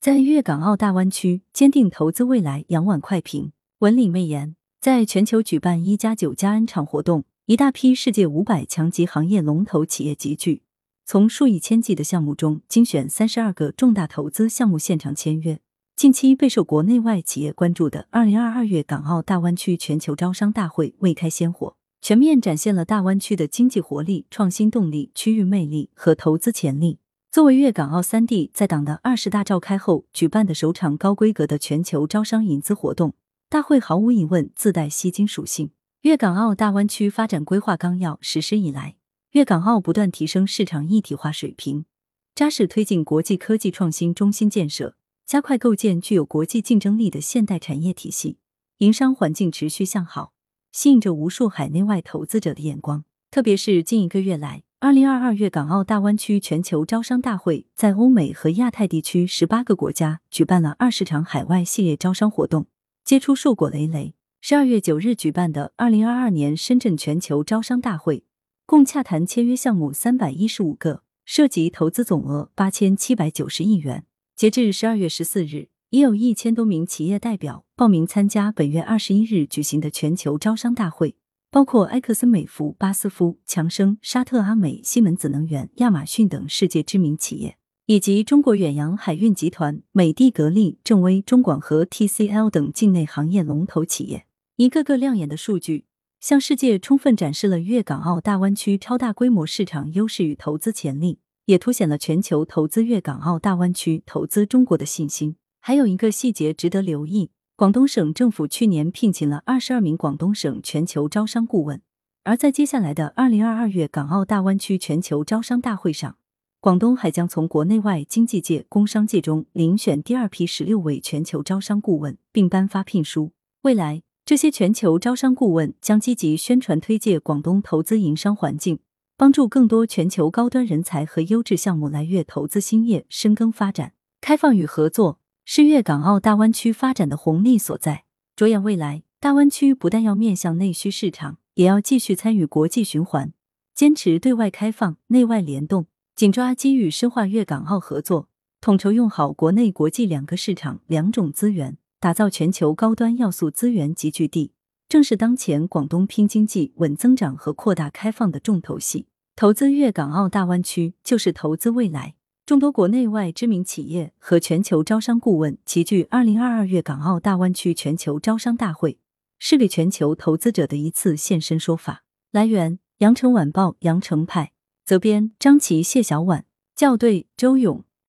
在粤港澳大湾区坚定投资未来，扬碗快评。文理媚言，在全球举办一加九加 N 场活动，一大批世界五百强级行业龙头企业集聚，从数以千计的项目中精选三十二个重大投资项目现场签约。近期备受国内外企业关注的二零二二粤港澳大湾区全球招商大会未开先火，全面展现了大湾区的经济活力、创新动力、区域魅力和投资潜力。作为粤港澳三地在党的二十大召开后举办的首场高规格的全球招商引资活动，大会毫无疑问自带吸金属性。粤港澳大湾区发展规划纲要实施以来，粤港澳不断提升市场一体化水平，扎实推进国际科技创新中心建设，加快构建具有国际竞争力的现代产业体系，营商环境持续向好，吸引着无数海内外投资者的眼光。特别是近一个月来。二零二二粤港澳大湾区全球招商大会在欧美和亚太地区十八个国家举办了二十场海外系列招商活动，结出硕果累累。十二月九日举办的二零二二年深圳全球招商大会，共洽谈签约项目三百一十五个，涉及投资总额八千七百九十亿元。截至十二月十四日，已有一千多名企业代表报名参加本月二十一日举行的全球招商大会。包括埃克森美孚、巴斯夫、强生、沙特阿美、西门子能源、亚马逊等世界知名企业，以及中国远洋海运集团、美的格力、正威、中广核、TCL 等境内行业龙头企业。一个个亮眼的数据，向世界充分展示了粤港澳大湾区超大规模市场优势与投资潜力，也凸显了全球投资粤港澳大湾区、投资中国的信心。还有一个细节值得留意。广东省政府去年聘请了二十二名广东省全球招商顾问，而在接下来的二零二二月港澳大湾区全球招商大会上，广东还将从国内外经济界、工商界中遴选第二批十六位全球招商顾问，并颁发聘书。未来，这些全球招商顾问将积极宣传推介广东投资营商环境，帮助更多全球高端人才和优质项目来粤投资兴业、深耕发展。开放与合作。是粤港澳大湾区发展的红利所在。着眼未来，大湾区不但要面向内需市场，也要继续参与国际循环，坚持对外开放、内外联动，紧抓机遇，深化粤港澳合作，统筹用好国内国际两个市场、两种资源，打造全球高端要素资源集聚地，正是当前广东拼经济、稳增长和扩大开放的重头戏。投资粤港澳大湾区，就是投资未来。众多国内外知名企业和全球招商顾问齐聚二零二二粤港澳大湾区全球招商大会，是给全球投资者的一次现身说法。来源：羊城晚报羊城派，责编：张琪、谢小婉，校对：周勇。